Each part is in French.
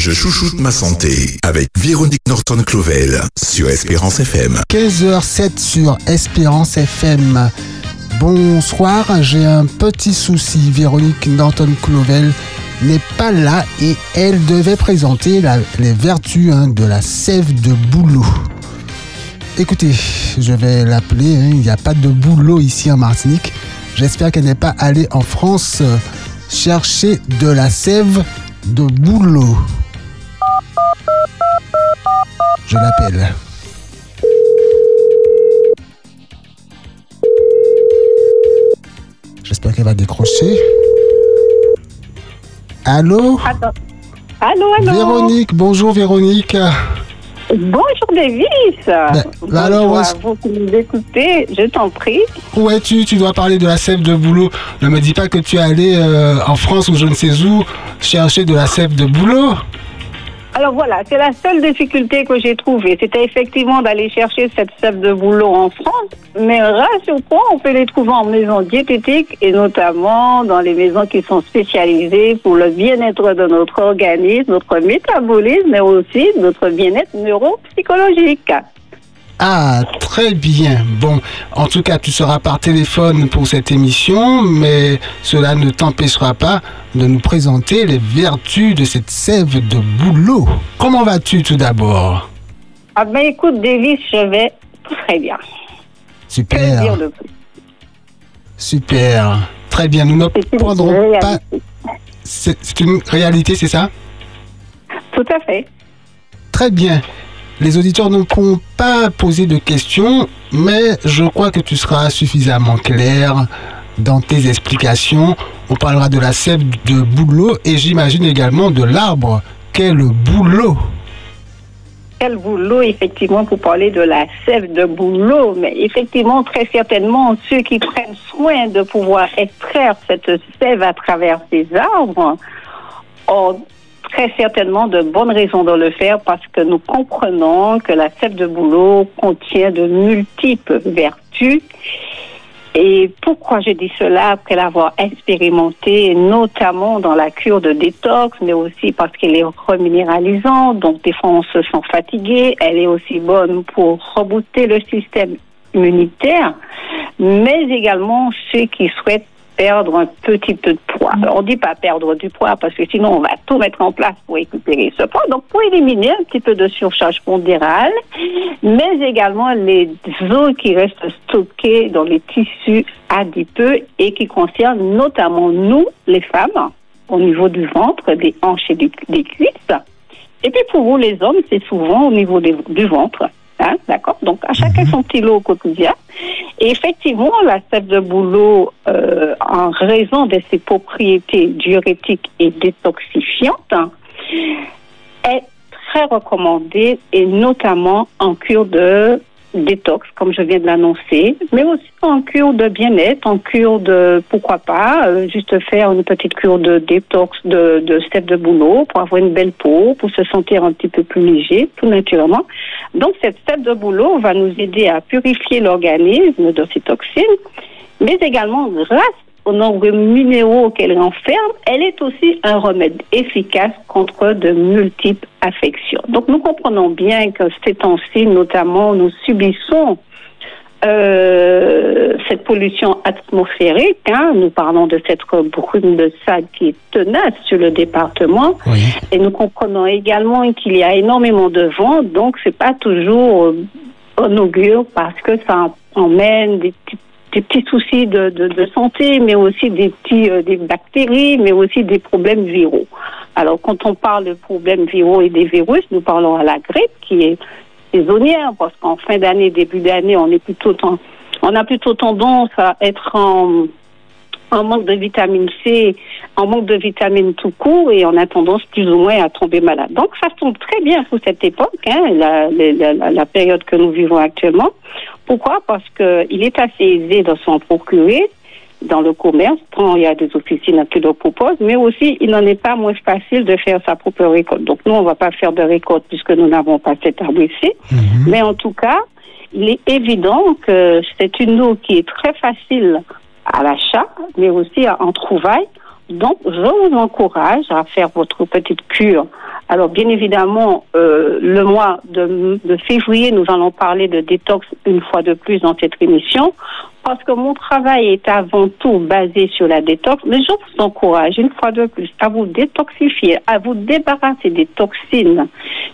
Je chouchoute ma santé avec Véronique Norton-Clovel sur Espérance FM. 15h07 sur Espérance FM. Bonsoir, j'ai un petit souci. Véronique Norton-Clovel n'est pas là et elle devait présenter les vertus hein, de la sève de bouleau. Écoutez, je vais l'appeler, hein, il n'y a pas de boulot ici en Martinique. J'espère qu'elle n'est pas allée en France euh, chercher de la sève de bouleau. Je l'appelle. J'espère qu'elle va décrocher. Allô? Attends. Allô, allô? Véronique, bonjour Véronique. Bonjour Davis. Bonjour alors, à est-ce- vous qui nous écoutez, je t'en prie. Où es-tu Tu dois parler de la sève de boulot. Ne me dis pas que tu es allé euh, en France ou je ne sais où chercher de la sève de boulot. Alors voilà, c'est la seule difficulté que j'ai trouvée. C'était effectivement d'aller chercher cette sève de boulot en France. Mais rassure-toi, on peut les trouver en maison diététique et notamment dans les maisons qui sont spécialisées pour le bien-être de notre organisme, notre métabolisme, mais aussi notre bien-être neuropsychologique. Ah, très bien. Bon, en tout cas, tu seras par téléphone pour cette émission, mais cela ne t'empêchera pas de nous présenter les vertus de cette sève de boulot. Comment vas-tu tout d'abord? Ah ben écoute, Davis, je vais très bien. Dire Super, de plus super. Très bien, nous ne prendrons pas... c'est une réalité, c'est ça? Tout à fait. Très bien. Les auditeurs ne pourront pas poser de questions, mais je crois que tu seras suffisamment clair dans tes explications. On parlera de la sève de bouleau et j'imagine également de l'arbre qu'est le bouleau? Quel boulot, effectivement, pour parler de la sève de boulot, mais effectivement, très certainement, ceux qui prennent soin de pouvoir extraire cette sève à travers ces arbres ont très certainement de bonnes raisons de le faire parce que nous comprenons que la sève de boulot contient de multiples vertus. Et pourquoi je dis cela après l'avoir expérimenté, notamment dans la cure de détox, mais aussi parce qu'elle est reminéralisante, donc des fois on se sent fatigué. Elle est aussi bonne pour rebooster le système immunitaire, mais également ceux qui souhaitent perdre un petit peu de poids. Alors, on dit pas perdre du poids parce que sinon on va tout mettre en place pour récupérer ce poids. Donc pour éliminer un petit peu de surcharge pondérale, mais également les os qui restent stockés dans les tissus adipeux et qui concernent notamment nous, les femmes, au niveau du ventre, des hanches et des cuisses. Et puis pour vous, les hommes, c'est souvent au niveau des- du ventre. Hein, D'accord? Donc, à chacun son petit lot au quotidien. Et effectivement, la sève de bouleau, euh, en raison de ses propriétés diurétiques et détoxifiantes, est très recommandée et notamment en cure de détox, comme je viens de l'annoncer, mais aussi en cure de bien-être, en cure de, pourquoi pas, euh, juste faire une petite cure de détox de, de sève de bouleau pour avoir une belle peau, pour se sentir un petit peu plus léger, tout naturellement. Donc, cette sève de bouleau va nous aider à purifier l'organisme de ces toxines, mais également grâce aux nombreux minéraux qu'elle renferme, elle est aussi un remède efficace contre de multiples affections. Donc nous comprenons bien que ces temps-ci, notamment, nous subissons euh, cette pollution atmosphérique. hein. Nous parlons de cette brume de sable qui est tenace sur le département. Oui. Et nous comprenons également qu'il y a énormément de vent, donc c'est pas toujours euh, en augure parce que ça emmène des petits, des petits soucis de, de, de santé, mais aussi des petits euh, des bactéries, mais aussi des problèmes viraux. Alors quand on parle de problèmes viraux et des virus, nous parlons à la grippe qui est saisonnière parce qu'en fin d'année, début d'année, on est plutôt on a plutôt tendance à être en en manque de vitamine C, en manque de vitamine tout court, et on a tendance plus ou moins à tomber malade. Donc, ça tombe très bien pour cette époque, hein, la, la, la, période que nous vivons actuellement. Pourquoi? Parce qu'il est assez aisé de s'en procurer dans le commerce, tant il y a des officines qui le proposent, mais aussi il n'en est pas moins facile de faire sa propre récolte. Donc nous, on ne va pas faire de récolte puisque nous n'avons pas cet arbre ici, mais en tout cas, il est évident que c'est une eau qui est très facile à l'achat, mais aussi en trouvailles. Donc, je vous encourage à faire votre petite cure. Alors, bien évidemment, euh, le mois de, de février, nous allons parler de détox une fois de plus dans cette émission parce que mon travail est avant tout basé sur la détox, mais je vous encourage une fois de plus à vous détoxifier, à vous débarrasser des toxines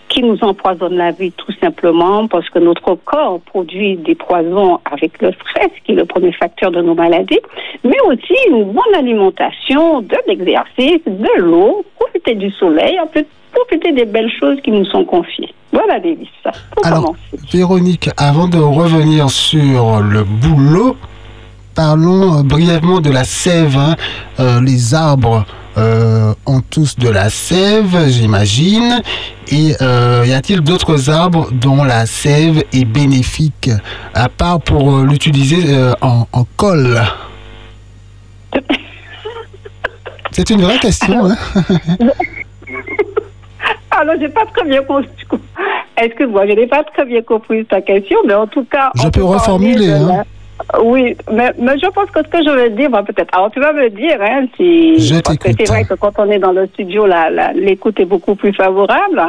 qui nous empoisonnent la vie tout simplement parce que notre corps produit des poisons avec le stress qui est le premier facteur de nos maladies, mais aussi une bonne alimentation, de l'exercice, de l'eau, profiter du soleil, un peu profiter des belles choses qui nous sont confiées. Voilà, Davis. Alors, Véronique, avant de revenir sur le boulot, parlons euh, brièvement de la sève. Hein. Euh, les arbres euh, ont tous de la sève, j'imagine. Et y a-t-il d'autres arbres dont la sève est bénéfique, à part pour l'utiliser en, en colle? C'est une vraie question. Hein Alors, j'ai pas très bien compris. Excuse-moi, je n'ai pas très bien compris ta question, mais en tout cas. Je peux reformuler. Hein. Oui, mais, mais, je pense que ce que je veux dire, peut-être. Alors, tu vas me dire, hein, si. Je t'écoute. C'est vrai que quand on est dans le studio, l'écoute est beaucoup plus favorable.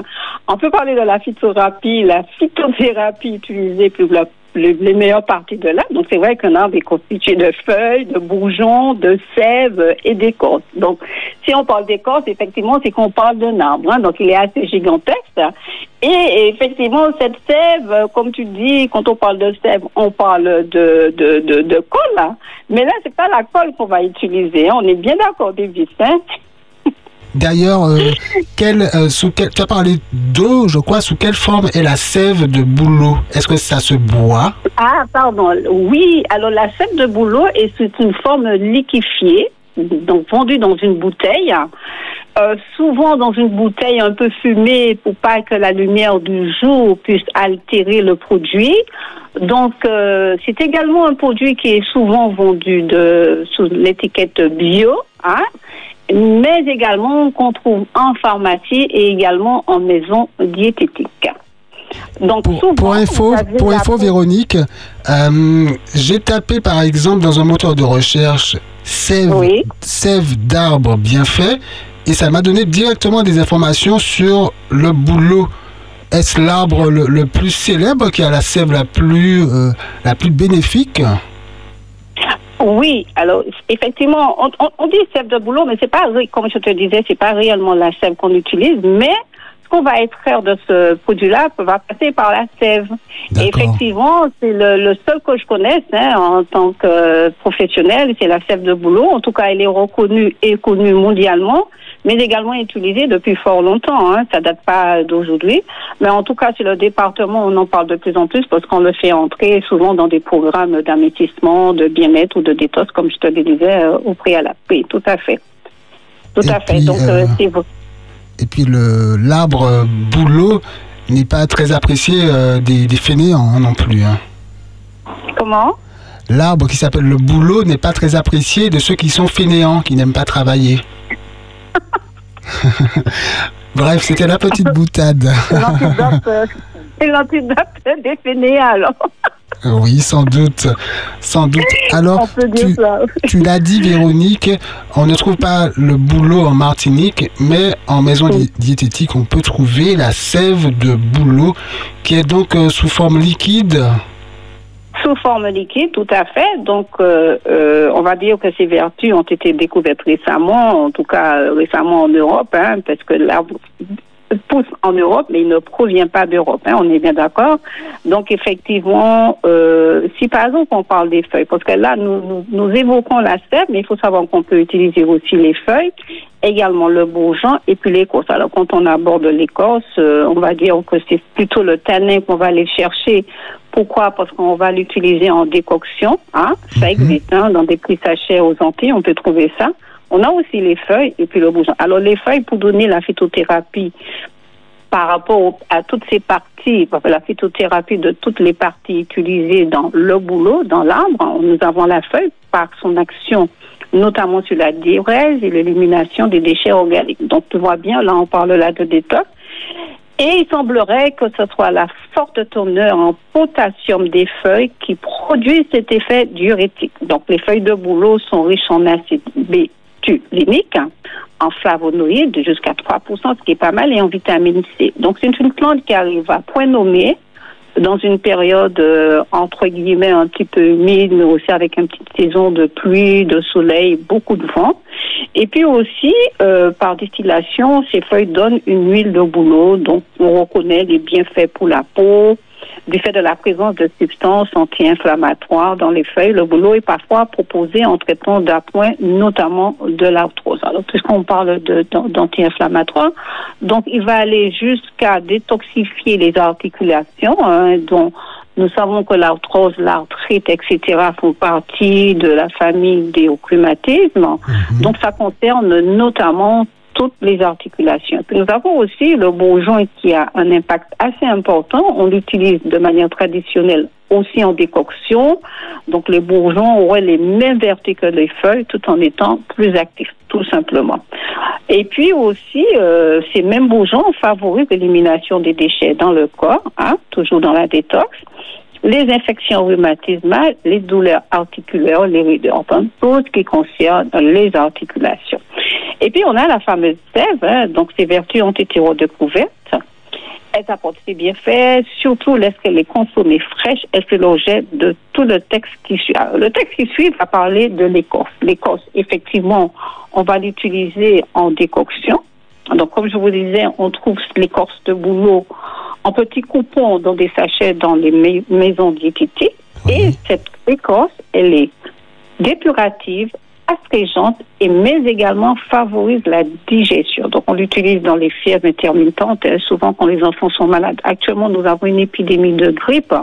On peut parler de la phytothérapie, la phytothérapie utilisée plus, les, meilleures parties de l'arbre. Donc, c'est vrai qu'un arbre est constitué de feuilles, de bourgeons, de sève et d'écorce. Donc, si on parle d'écorce, effectivement, c'est qu'on parle d'un arbre. Hein. donc, il est assez gigantesque. Et effectivement, cette sève, comme tu dis, quand on parle de sève, on parle de, de, de, de colle. Hein. Mais là, c'est pas la colle qu'on va utiliser. Hein. On est bien d'accord, David. D'ailleurs, euh, euh, sous quel, tu as parlé d'eau, je crois. Sous quelle forme est la sève de bouleau? Est-ce que ça se boit? Ah, pardon. Oui, alors la sève de bouleau est sous une forme liquéfiée, donc vendue dans une bouteille. Euh, souvent dans une bouteille un peu fumée pour pas que la lumière du jour puisse altérer le produit. Donc, c'est également un produit qui est souvent vendu de, sous l'étiquette bio. Hein mais également qu'on trouve en pharmacie et également en maison diététique. Donc, pour, info, pour info Véronique, euh, j'ai tapé par exemple dans un moteur de recherche sève, sève d'arbre bien fait et ça m'a donné directement des informations sur le boulot. Est-ce l'arbre le, plus célèbre qui a la sève la plus, euh, la plus bénéfique? Oui, alors effectivement, on, dit sève de boulot, mais c'est pas, comme je te disais, c'est pas réellement la sève qu'on utilise, mais ce qu'on va extraire de ce produit-là va passer par la sève. Et effectivement, c'est le, seul que je connaisse hein, en tant que professionnel, c'est la sève de boulot. En tout cas, elle est reconnue et connue mondialement mais également utilisé depuis fort longtemps. Hein. Ça date pas d'aujourd'hui. Mais en tout cas, c'est le département, on en parle de plus en plus parce qu'on le fait entrer souvent dans des programmes d'amétissement, de bien-être ou de détox, comme je te le disais euh, au préalable. Oui, tout à fait. Tout à fait. Donc, euh, c'est vous. Et puis, le, l'arbre bouleau n'est pas très apprécié euh, des, des fainéants non plus. Hein. Comment? L'arbre qui s'appelle le bouleau n'est pas très apprécié de ceux qui sont fainéants, qui n'aiment pas travailler. Bref, c'était la petite boutade. C'est l'antidote des fainéants, Oui, sans doute. Sans doute. Alors, tu, tu l'as dit, Véronique, on ne trouve pas le boulot en Martinique, mais en maison diététique, on peut trouver la sève de boulot qui est donc euh, sous forme liquide sous forme liquide, tout à fait. Donc, euh, euh, on va dire que ces vertus ont été découvertes récemment, en tout cas euh, récemment en Europe, hein, parce que l'arbre pousse en Europe, mais il ne provient pas d'Europe. Hein, on est bien d'accord. Donc, effectivement, si par exemple on parle des feuilles, parce que là, nous, nous, évoquons la sève, mais il faut savoir qu'on peut utiliser aussi les feuilles, également le bourgeon et puis l'écorce. Alors, quand on aborde l'écorce, on va dire que c'est plutôt le tanin qu'on va aller chercher pourquoi? Parce qu'on va l'utiliser en décoction. Hein? Ça mhm. existe hein? dans des petits sachets aux Antilles, on peut trouver ça. On a aussi les feuilles et puis le bourgeon. Alors les feuilles pour donner la phytothérapie par rapport à toutes ces parties, la phytothérapie de toutes les parties utilisées dans le boulot, dans l'arbre, nous avons la feuille par son action notamment sur la diurèse et l'élimination des déchets organiques. Donc tu vois bien, là on parle là de détox. Et il semblerait que ce soit la forte tourneur en potassium des feuilles qui produit cet effet diurétique. Donc, les feuilles de bouleau sont riches en acide B vertus cliniques, en flavonoïdes jusqu'à 3%, ce qui est pas mal, et en vitamine C. Donc c'est une plante qui arrive à point nommé dans une période euh, entre guillemets un petit peu humide, mais aussi avec une petite saison de pluie, de soleil, beaucoup de vent. Et puis aussi, euh, par distillation, ces feuilles donnent une huile de bouleau, donc on reconnaît les bienfaits pour la peau, du fait de la présence de substances anti-inflammatoires dans les feuilles, le boulot est parfois proposé en traitement d'appoint, notamment de l'arthrose. Alors, puisqu'on parle d'anti-inflammatoires, donc il va aller jusqu'à détoxifier les articulations, hein, dont nous savons que l'arthrose, l'arthrite, etc. font partie de la famille des rhumatismes. Mhm. Donc, ça concerne notamment toutes les articulations. Nous avons aussi le bourgeon qui a un impact assez important. On l'utilise de manière traditionnelle aussi en décoction. Donc les bourgeons auraient les mêmes vertus que les feuilles tout en étant plus actifs, tout simplement. Et puis aussi, euh, ces mêmes bourgeons favorisent l'élimination des déchets dans le corps, hein, toujours dans la détox les infections rhumatismales, les douleurs articulaires, les raideurs, enfin, tout ce qui concerne les articulations. Et puis, on a la fameuse sève, hein, donc ces vertus ont été redécouvertes. Elles apportent ses bienfaits, surtout lorsqu'elle est consommée fraîche. Elle fait l'objet de tout le texte qui suit. le texte qui suit va parler de l'écorce. L'écorce, effectivement, on va l'utiliser en décoction. Donc, comme je vous disais, on trouve l'écorce de bouleau en petits coupons dans des sachets dans les maisons diététiques. Et cette écorce, elle est dépurative, astringente, et mais également favorise la digestion. Donc, on l'utilise dans les fièvres intermittentes, euh, souvent quand les enfants sont malades. Actuellement, nous avons une épidémie de grippe.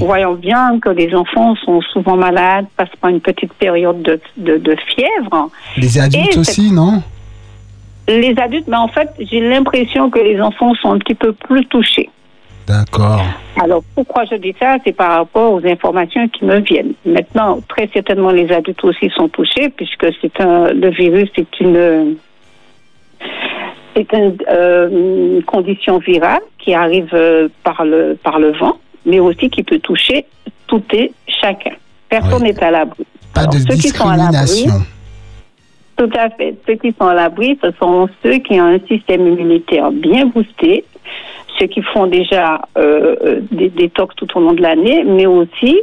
Voyons bien que les enfants sont souvent malades, passent par une petite période de, de, fièvre. Les adultes aussi, non? Les adultes, mais en fait, j'ai l'impression que les enfants sont un petit peu plus touchés. D'accord. Alors, pourquoi je dis ça? C'est par rapport aux informations qui me viennent. Maintenant, très certainement, les adultes aussi sont touchés, puisque c'est un, le virus est une, c'est une, euh, condition virale qui arrive euh, par le, par le vent, mais aussi qui peut toucher tout et chacun. Personne n'est à l'abri. Pas de discrimination. Tout à fait. Ceux qui sont à l'abri, ce sont ceux qui ont un système immunitaire bien boosté, ceux qui font déjà euh, des détox tout au long de l'année, mais aussi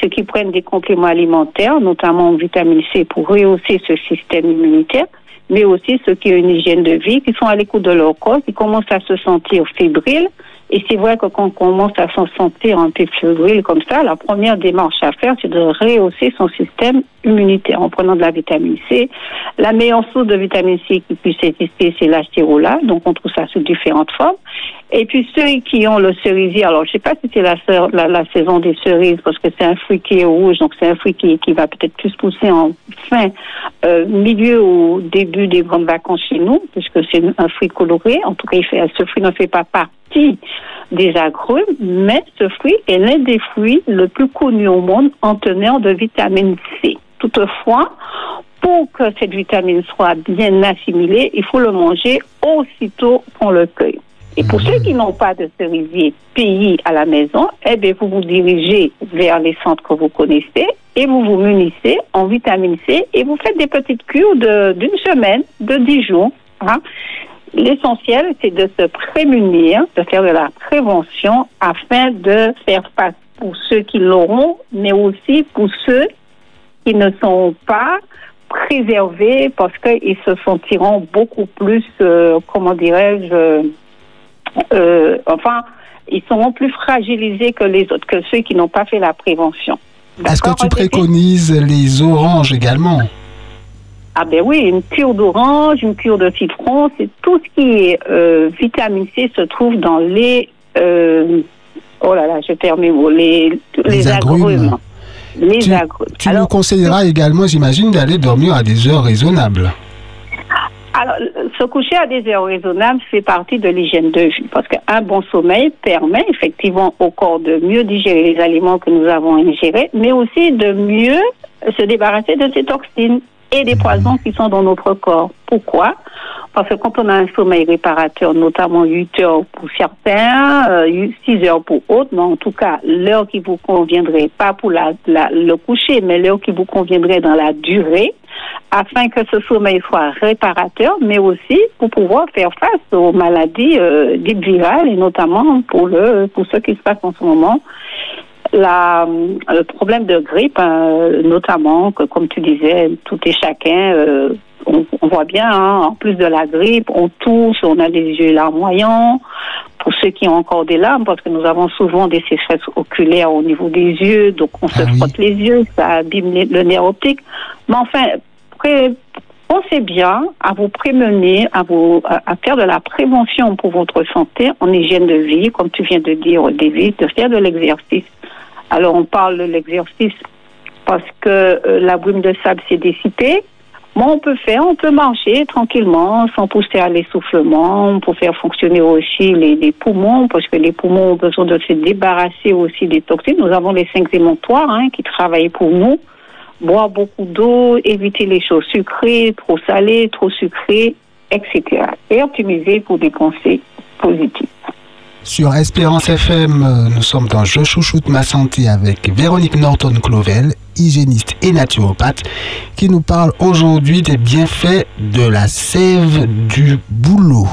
ceux qui prennent des compléments alimentaires, notamment en vitamine C pour rehausser ce système immunitaire, mais aussi ceux qui ont une hygiène de vie, qui sont à l'écoute de leur corps, qui commencent à se sentir fébriles. Et c'est vrai que quand on commence à s'en sentir un peu fébrile comme ça, la première démarche à faire, c'est de rehausser son système immunitaire en prenant de la vitamine C. La meilleure source de vitamine C qui puisse exister, c'est la donc on trouve ça sous différentes formes. Et puis ceux qui ont le cerisier, alors je sais pas si c'est la, la, saison des cerises parce que c'est un fruit qui est rouge, donc c'est un fruit qui, qui va peut-être plus pousser en fin euh, milieu ou début des grandes vacances chez nous, puisque c'est un fruit coloré. En tout cas, ce fruit ne fait pas partie des agrumes, mais ce fruit est l'un des fruits le plus connus au monde en teneur de vitamine C. Toutefois, pour que cette vitamine soit bien assimilée, il faut le manger aussitôt qu'on le cueille. Et pour ceux qui n'ont pas de cerisier pays à la maison, eh bien, vous vous dirigez vers les centres que vous connaissez et vous vous munissez en vitamine C et vous faites des petites cures d'une semaine, de dix jours. Hein. L'essentiel, c'est de se prémunir, de faire de la prévention afin de faire face pour ceux qui l'auront, mais aussi pour ceux qui ne sont pas préservés parce qu'ils se sentiront beaucoup plus, euh, comment dirais-je, euh, enfin, ils seront plus fragilisés que les autres, que ceux qui n'ont pas fait la prévention. Est-ce que tu préconises les oranges également? Ah ben oui, une cure d'orange, une cure de citron, c'est tout ce qui est euh, vitamine C se trouve dans les euh, oh là là, je perds mes mots, les, les, agrumes. Les tu, agrumes. Tu nous conseilleras également, j'imagine, d'aller dormir à des heures raisonnables. Alors, se coucher à des heures raisonnables fait partie de l'hygiène de vie parce qu'un bon sommeil permet effectivement au corps de mieux digérer les aliments que nous avons ingérés, mais aussi de mieux se débarrasser de ces toxines et des poisons qui sont dans notre corps. Pourquoi? Parce que quand on a un sommeil réparateur, notamment 8 heures pour certains, 6 euh, heures pour autres, mais en tout cas, l'heure qui vous conviendrait, pas pour le coucher, mais l'heure qui vous conviendrait dans la durée, afin que ce sommeil soit réparateur, mais aussi pour pouvoir faire face aux maladies euh, dites virales et notamment pour le ce qui se passe en ce moment. La, le problème de grippe, hein, notamment, que comme tu disais, tout et chacun, euh, on, voit bien, hein, en plus de la grippe, on tousse, on a les yeux larmoyants. Pour ceux qui ont encore des larmes, parce que nous avons souvent des sécheresses oculaires au niveau des yeux, donc on se ah frotte les yeux, ça abîme le nerf optique. Mais enfin, pensez bien à vous prémener, à, vous, à faire de la prévention pour votre santé en hygiène de vie, comme tu viens de dire, David, de faire de l'exercice. Alors, on parle de l'exercice parce que euh, la brume de sable s'est dissipée. Bon, on peut faire, on peut marcher tranquillement, sans pousser à l'essoufflement, pour faire fonctionner aussi les, poumons, parce que les poumons ont besoin de se débarrasser aussi des toxines. Nous avons les cinq émontoires hein, qui travaillent pour nous boire beaucoup d'eau, éviter les choses sucrées, trop salées, trop sucrées, etc. Et optimiser pour des pensées positives. Sur Espérance FM, euh, nous sommes dans Je chouchoute ma santé avec Véronique Norton-Clovel, hygiéniste et naturopathe, qui nous parle aujourd'hui des bienfaits de la sève du bouleau.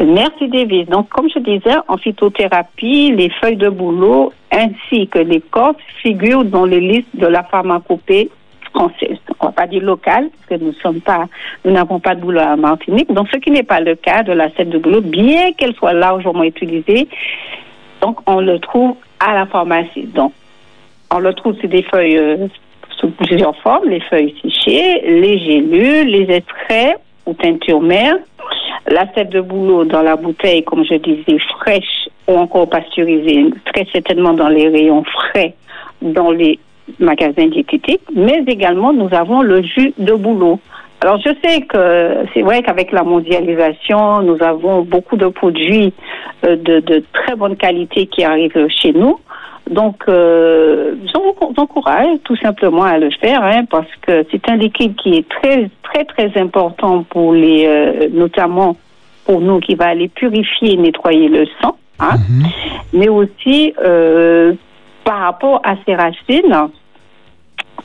Merci David. Donc, comme je disais, en phytothérapie, les feuilles de bouleau ainsi que les l'écorce figurent dans les listes de la pharmacopée française. On va pas dire locale, parce que nous n'avons pas de bouleau à Martinique. Donc, ce qui n'est pas le cas de la sève de bouleau, bien qu'elle soit largement utilisée, donc on le trouve à la pharmacie. Donc, on le trouve sur des feuilles euh, sous plusieurs formes, les feuilles séchées, les gélules, les extraits ou teintures mères, la sève de bouleau dans la bouteille, comme je disais, fraîche ou encore pasteurisée, très certainement dans les rayons frais dans les magasins diététiques, mais également nous avons le jus de bouleau. Alors je sais que c'est vrai qu'avec la mondialisation, nous avons beaucoup de produits euh, de, de très bonne qualité qui arrivent chez nous. Donc, euh, je vous encourage tout simplement à le faire, hein, parce que c'est un liquide qui est très, très, très important pour les, euh, notamment pour nous, qui va aller purifier et nettoyer le sang, hein, mhm. mais aussi euh, par rapport à ces racines.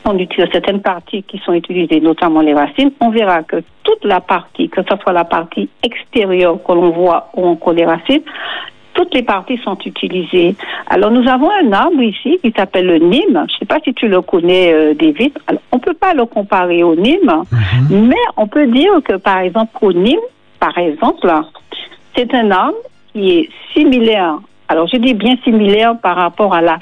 On utilise certaines parties qui sont utilisées, notamment les racines. On verra que toute la partie, que ce soit la partie extérieure que l'on voit ou encore les racines, toutes les parties sont utilisées. Alors nous avons un arbre ici qui s'appelle le Nîmes. Je ne sais pas si tu le connais, euh, David. Alors, on ne peut pas le comparer au Nîmes, mhm. mais on peut dire que par exemple au Nîmes, par exemple, c'est un arbre qui est similaire. Alors je dis bien similaire par rapport à la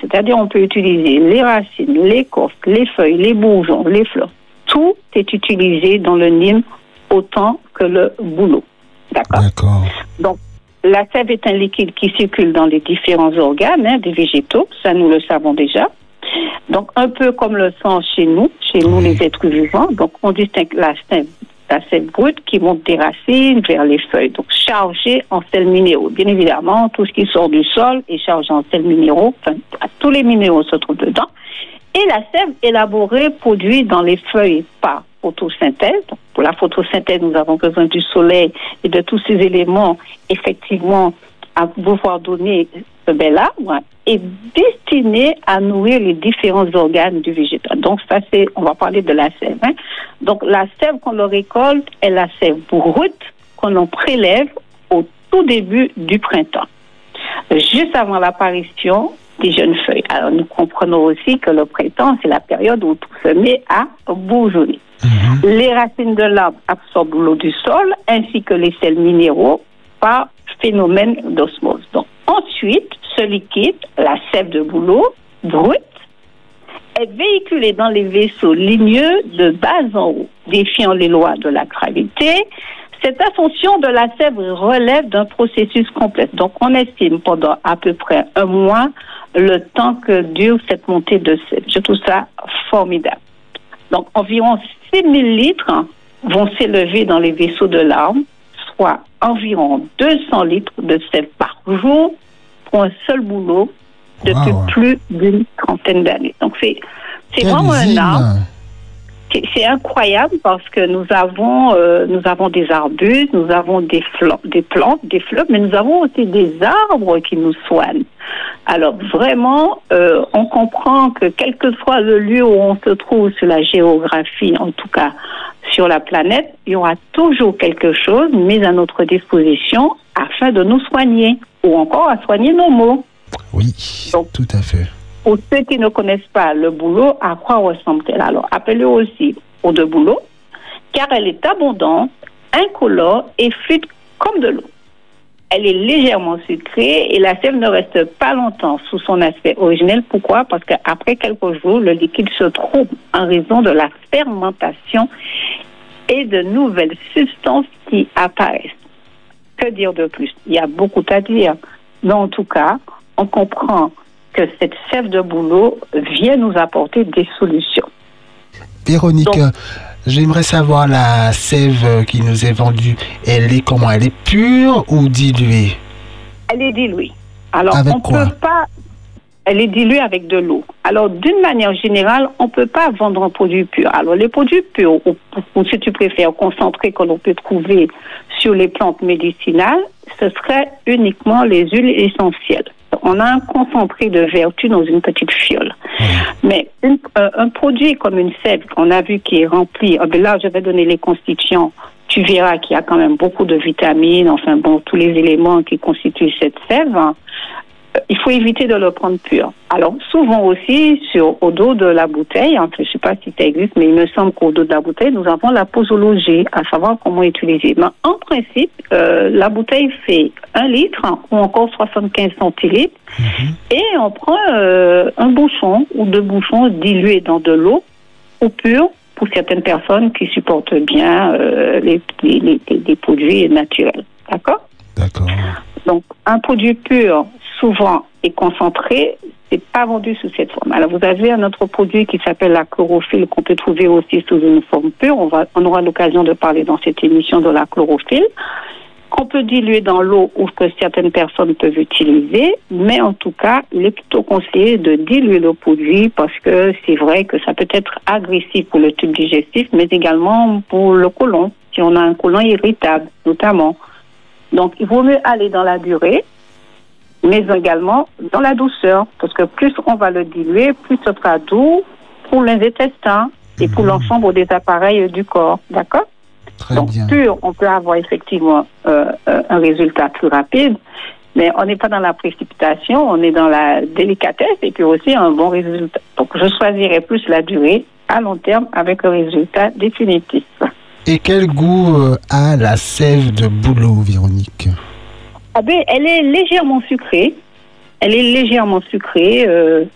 c'est-à-dire on peut utiliser les racines, l'écorce, les feuilles, les bourgeons, les fleurs. Tout est utilisé dans le Nîmes autant que le boulot. D'accord? D'accord. Donc la sève est un liquide qui circule dans les différents organes hein, des végétaux, ça nous le savons déjà. Donc un peu comme le sang chez nous, chez nous les êtres vivants. Donc on distingue la sève, la sève brute qui monte des racines vers les feuilles, donc chargée en sels minéraux. Bien évidemment, tout ce qui sort du sol est chargé en sels minéraux. Tous les minéraux se trouvent dedans. Et la sève élaborée produit dans les feuilles par photosynthèse. Pour la photosynthèse, nous avons besoin du soleil et de tous ces éléments, effectivement, à pouvoir donner ce bel arbre est destiné à nourrir les différents organes du végétal. Donc, ça, c'est, on va parler de la sève. Hein. Donc, la sève qu'on le récolte est la sève brute qu'on en prélève au tout début du printemps, juste avant l'apparition des jeunes feuilles. Alors, nous comprenons aussi que le printemps, c'est la période où tout se met à bourgeonner. Mhm. Les racines de l'arbre absorbent l'eau du sol ainsi que les sels minéraux par phénomène d'osmose. Donc, ensuite, ce liquide, la sève de bouleau brute, est véhiculé dans les vaisseaux ligneux de bas en haut, défiant les lois de la gravité. Cette ascension de la sève relève d'un processus complexe. Donc, on estime pendant à peu près un mois le temps que dure cette montée de sève. Je trouve ça formidable. Donc, environ 6 000 litres vont s'élever dans les vaisseaux de l'arbre, environ 200 litres de sel par jour pour un seul boulot depuis plus d'une trentaine d'années. Donc, c'est, c'est vraiment un arbre. c'est incroyable parce que nous avons, euh, nous avons des arbustes, nous avons des, des plantes, des fleurs, mais nous avons aussi des arbres qui nous soignent. Alors vraiment, euh, on comprend que quel que soit le lieu où on se trouve sur la géographie, en tout cas sur la planète, il y aura toujours quelque chose mis à notre disposition afin de nous soigner ou encore à soigner nos maux. Oui, tout à fait. Pour ceux qui ne connaissent pas le boulot, à quoi ressemble-t-elle? Alors, appelez aussi eau de boulot, car elle est abondante, incolore et fluide comme de l'eau. Elle est légèrement sucrée et la sève ne reste pas longtemps sous son aspect originel. Pourquoi? Parce qu'après quelques jours, le liquide se trouve en raison de la fermentation et de nouvelles substances qui apparaissent. Que dire de plus? Il y a beaucoup à dire. Mais en tout cas, on comprend que cette sève de boulot vient nous apporter des solutions. Véronique, j'aimerais savoir la sève qui nous est vendue, elle est comment? Elle est pure ou diluée? Elle est diluée. Alors, on ne peut pas. Elle est diluée avec de l'eau. Alors, d'une manière générale, on ne peut pas vendre un produit pur. Alors, les produits purs, ou si tu préfères concentrés que l'on peut trouver sur les plantes médicinales, ce serait uniquement les huiles essentielles on a un concentré de vertu dans une petite fiole. Mais euh, un produit comme une sève qu'on a vu qui est rempli, oh, ben là je vais donner les constituants, tu verras qu'il y a quand même beaucoup de vitamines, enfin bon, tous les éléments qui constituent cette sève il faut éviter de le prendre pur. Alors, souvent aussi, sur, au dos de la bouteille, hein, je ne sais pas si ça existe, mais il me semble qu'au dos de la bouteille, nous avons la posologie, à savoir comment utiliser. Mais en principe, euh, la bouteille fait un litre ou encore 75 centilitres mhm. et on prend euh, un bouchon ou deux bouchons dilués dans de l'eau ou pure pour certaines personnes qui supportent bien euh, les, les, les produits naturels. D'accord? D'accord. Donc, un produit pur, souvent est concentré, c'est pas vendu sous cette forme. Alors vous avez un autre produit qui s'appelle la chlorophylle qu'on peut trouver aussi sous une forme pure. On, va, on aura l'occasion de parler dans cette émission de la chlorophylle qu'on peut diluer dans l'eau ou que certaines personnes peuvent utiliser, mais en tout cas, il est plutôt conseillé de diluer le produit parce que c'est vrai que ça peut être agressif pour le tube digestif, mais également pour le côlon, si on a un côlon irritable notamment. Donc, il vaut mieux aller dans la durée, mais également dans la douceur, parce que plus on va le diluer, plus ce sera doux pour les intestins et pour mhm. l'ensemble des appareils du corps. D'accord Donc, pur, on peut avoir effectivement euh, euh, un résultat plus rapide, mais on n'est pas dans la précipitation, on est dans la délicatesse et puis aussi un bon résultat. Donc, je choisirais plus la durée à long terme avec un résultat définitif. Et quel goût euh, a la sève de bouleau, Véronique? Ah ben, Elle est légèrement sucrée. Elle est légèrement sucrée. Euh,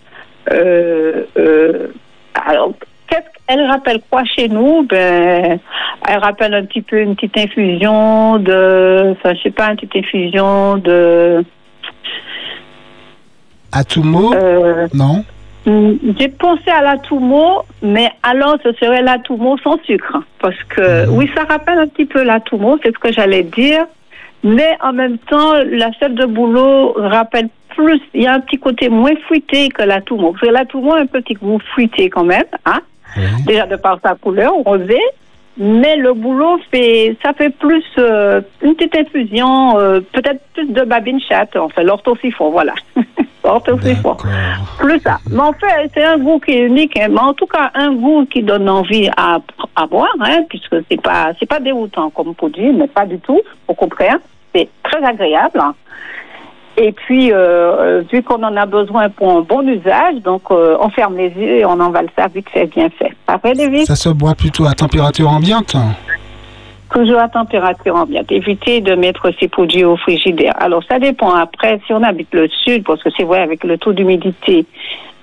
euh, alors, qu'est-ce qu'elle rappelle quoi chez nous? Ben, Elle rappelle un petit peu une petite infusion de. Enfin, je sais pas, une petite infusion de. Atumo Non? Mm, j'ai pensé à la Toumo, mais alors ce serait la Toumo sans sucre. Parce que, mhm. oui, ça rappelle un petit peu la Toumo, c'est ce que j'allais dire. Mais en même temps, la sève de boulot rappelle plus, il y a un petit côté moins fruité que la Toumo. Parce que la Toumo a un petit goût fruité quand même, hein. Déjà de par sa couleur rosée. Mais le boulot fait, ça fait plus euh, une petite infusion, euh, peut-être plus de babine chatte, enfin l'orthosiphon, voilà. l'orthosiphon. Plus ça. Mais en fait, c'est un goût qui est unique, hein. mais en tout cas un goût qui donne envie à, à boire, hein, puisque c'est pas, c'est pas déroutant comme produit, mais pas du tout. Au contraire, c'est très agréable. Hein. Et puis, euh, euh, vu qu'on en a besoin pour un bon usage, donc euh, on ferme les yeux et on envale ça vite fait, bien fait. Après, David? Ça se boit plutôt à température ambiante Toujours à température ambiante. Éviter de mettre ces produits au frigidaire. Alors, ça dépend. Après, si on habite le sud, parce que c'est vrai, avec le taux d'humidité,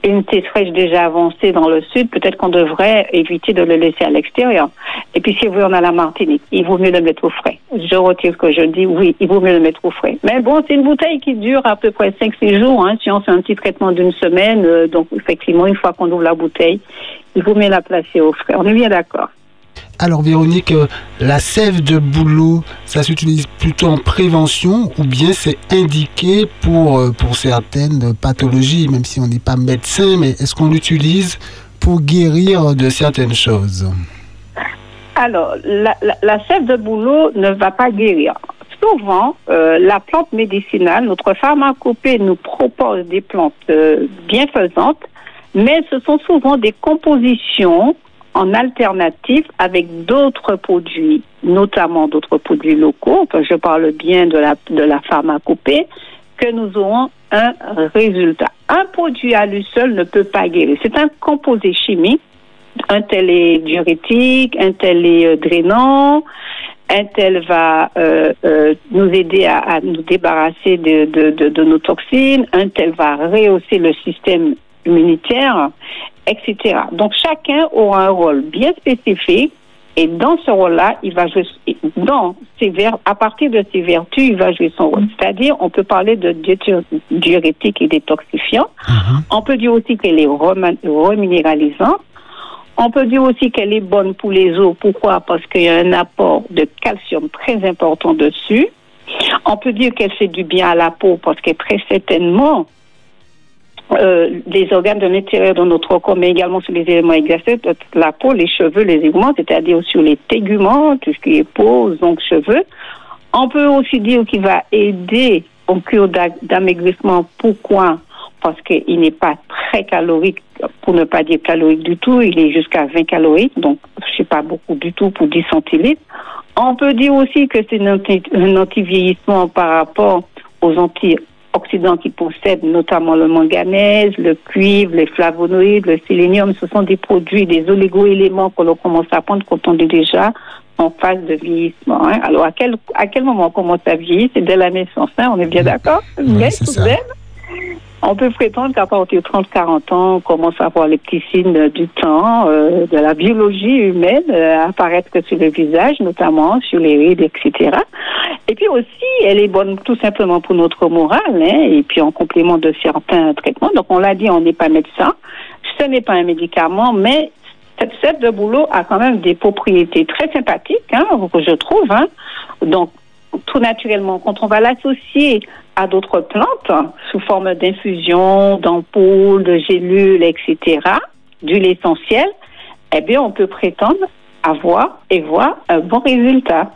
une fraîche déjà avancée dans le sud, peut-être qu'on devrait éviter de le laisser à l'extérieur. Et puis, si vous on a la Martinique, il vaut mieux le mettre au frais. Je retire ce que je dis, oui, il vaut mieux le mettre au frais. Mais bon, c'est une bouteille qui dure à peu près 5-6 jours. Hein, si on fait un petit traitement d'une semaine, euh, donc effectivement, une fois qu'on ouvre la bouteille, il vaut mieux la placer au frais. On est bien d'accord. Alors Véronique, euh, la sève de bouleau, ça s'utilise plutôt en prévention ou bien c'est indiqué pour, euh, pour certaines pathologies, même si on n'est pas médecin, mais est-ce qu'on l'utilise pour guérir de certaines choses? Alors, la, sève de bouleau ne va pas guérir. Souvent, euh, la plante médicinale, notre pharmacopée nous propose des plantes bienfaisantes, mais ce sont souvent des compositions en alternative avec d'autres produits, notamment d'autres produits locaux. Je parle bien de la, de la pharmacopée, que nous aurons un résultat. Un produit à lui seul ne peut pas guérir. C'est un composé chimique. Un tel est diurétique, un tel est euh, drainant, un tel va euh, euh, nous aider à, nous débarrasser de, de, nos toxines, un tel va rehausser le système immunitaire, etc. Donc chacun aura un rôle bien spécifique et dans ce rôle-là, il va jouer dans ses à partir de ses vertus, il va jouer son rôle. C'est-à-dire, on peut parler de diurétique et détoxifiant. Uh -huh. On peut dire aussi qu'elle est reminéralisante. On peut dire aussi qu'elle est bonne pour les os. Pourquoi? Parce qu'il y a un apport de calcium très important dessus. On peut dire qu'elle fait du bien à la peau parce qu'elle très certainement euh, les organes de l'intérieur de notre corps, mais également sur les éléments exercés, la peau, les cheveux, les aiglements, c'est-à-dire sur les téguments, tout ce qui est peau, donc cheveux. On peut aussi dire qu'il va aider au cure d'amaigrissement. Pourquoi? Parce qu'il n'est pas très calorique, pour ne pas dire calorique du tout, il est jusqu'à 20 calories, donc c'est pas beaucoup du tout pour 10 centilitres. On peut dire aussi que c'est un anti-vieillissement par rapport aux anti oxydants qui possèdent notamment le manganèse, le cuivre, les flavonoïdes, le sélénium. Ce sont des produits, des oligo-éléments que l'on commence à prendre quand on est déjà en phase de vieillissement. Hein. Alors, à quel, à quel moment on commence à vieillir? C'est dès la naissance, hein, on est bien d'accord? Oui, On peut prétendre qu'à partir de 30-40 ans, on commence à voir les petits signes du temps, euh, de la biologie humaine euh, apparaître sur le visage, notamment sur les rides, etc. Et puis aussi, elle est bonne tout simplement pour notre morale, hein, et puis en complément de certains traitements. Donc on l'a dit, on n'est pas médecin, ce n'est pas un médicament, mais cette sève de boulot a quand même des propriétés très sympathiques, hein, je trouve. Hein. Donc tout naturellement, quand on va l'associer à d'autres plantes sous forme d'infusion, d'ampoules, de gélules, etc., d'huile essentielle, eh bien, on peut prétendre avoir et voir un bon résultat.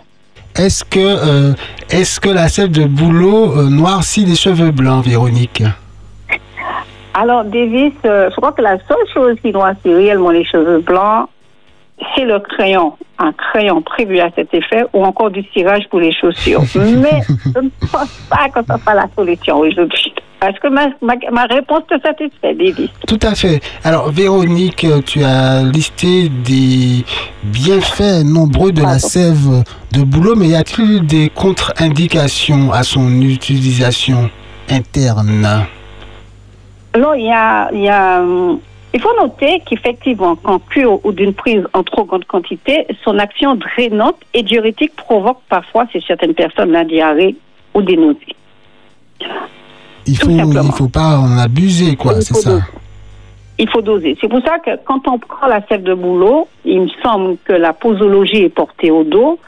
Est-ce que, euh, est-ce que la sève de bouleau euh, noircit les cheveux blancs, Véronique? Alors, Davis, euh, je crois que la seule chose qui noircit réellement les cheveux blancs, c'est le crayon, un crayon prévu à cet effet, ou encore du cirage pour les chaussures. Mais je ne pense pas que ce soit la solution aujourd'hui. Est-ce que ma, ma, ma, réponse te satisfait, David Tout à fait. Alors, Véronique, tu as listé des bienfaits nombreux de Pardon. la sève de boulot, mais y a-t-il des contre-indications à son utilisation interne? Non, il y a, y a il faut noter qu'effectivement, qu'en cure ou d'une prise en trop grande quantité, son action drainante et diurétique provoque parfois chez certaines personnes la diarrhée ou des nausées. Il faut, il faut pas en abuser, quoi, c'est ça. Doser. Il faut doser. C'est pour ça que quand on prend la sève de bouleau, il me semble que la posologie est portée au dos.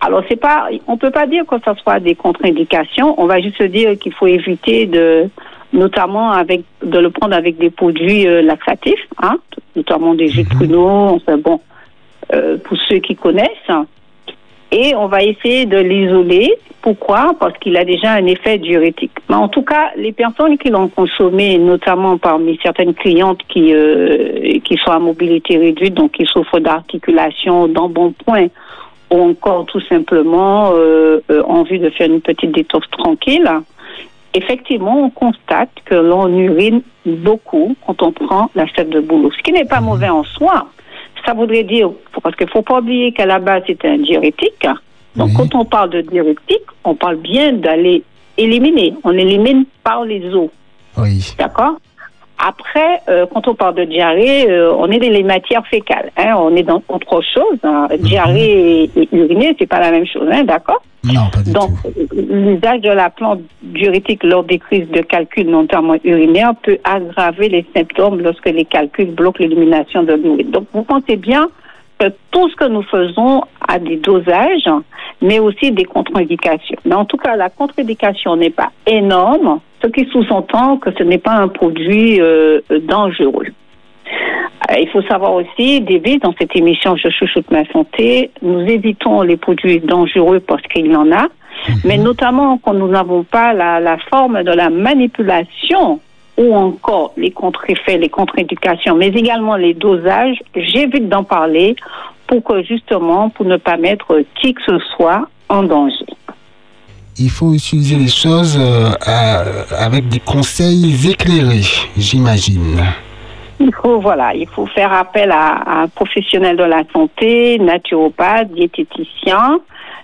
Alors c'est pas, on peut pas dire que ce soit des contre-indications. On va juste dire qu'il faut éviter de notamment avec de le prendre avec des produits euh, laxatifs, hein, notamment des jus de pruneau, enfin bon, euh, pour ceux qui connaissent. Et on va essayer de l'isoler. Pourquoi? Parce qu'il a déjà un effet diurétique. Mais en tout cas, les personnes qui l'ont consommé, notamment parmi certaines clientes qui euh, qui sont à mobilité réduite, donc qui souffrent d'articulation, d'embonpoint, ou encore tout simplement euh, envie de faire une petite détox tranquille, effectivement, on constate que l'on urine beaucoup quand on prend la sève de boulot, ce qui n'est pas mauvais en soi. Ça voudrait dire, parce qu'il ne faut pas oublier qu'à la base, c'est un diurétique. Donc, oui. quand on parle de diurétique, on parle bien d'aller éliminer. On élimine par les os. Oui. D'accord? Après, euh, quand on parle de diarrhée, euh, on est dans les matières fécales. Hein, on est dans autre chose. Hein. Diarrhée et, et urinée, c'est pas la même chose, hein, d'accord? Non, pas du Donc, l'usage de la plante diurétique lors des crises de calcul, notamment urinaire, peut aggraver les symptômes lorsque les calculs bloquent l'élimination de l'urine. Donc, vous pensez bien que tout ce que nous faisons a des dosages, mais aussi des contre-indications. Mais en tout cas, la contre-indication n'est pas énorme, ce qui sous-entend que ce n'est pas un produit euh, dangereux. Euh, il faut savoir aussi, David, dans cette émission Je chouchoute ma santé, nous évitons les produits dangereux parce qu'il y en a, mhm. mais notamment quand nous n'avons pas la, la forme de la manipulation ou encore les contre-effets, les contre-indications, mais également les dosages, j'évite d'en parler pour que justement, pour ne pas mettre qui que ce soit en danger. Il faut utiliser les choses euh, avec des conseils éclairés, j'imagine. Il faut, voilà, il faut faire appel à, un professionnel de la santé, naturopathe, diététicien,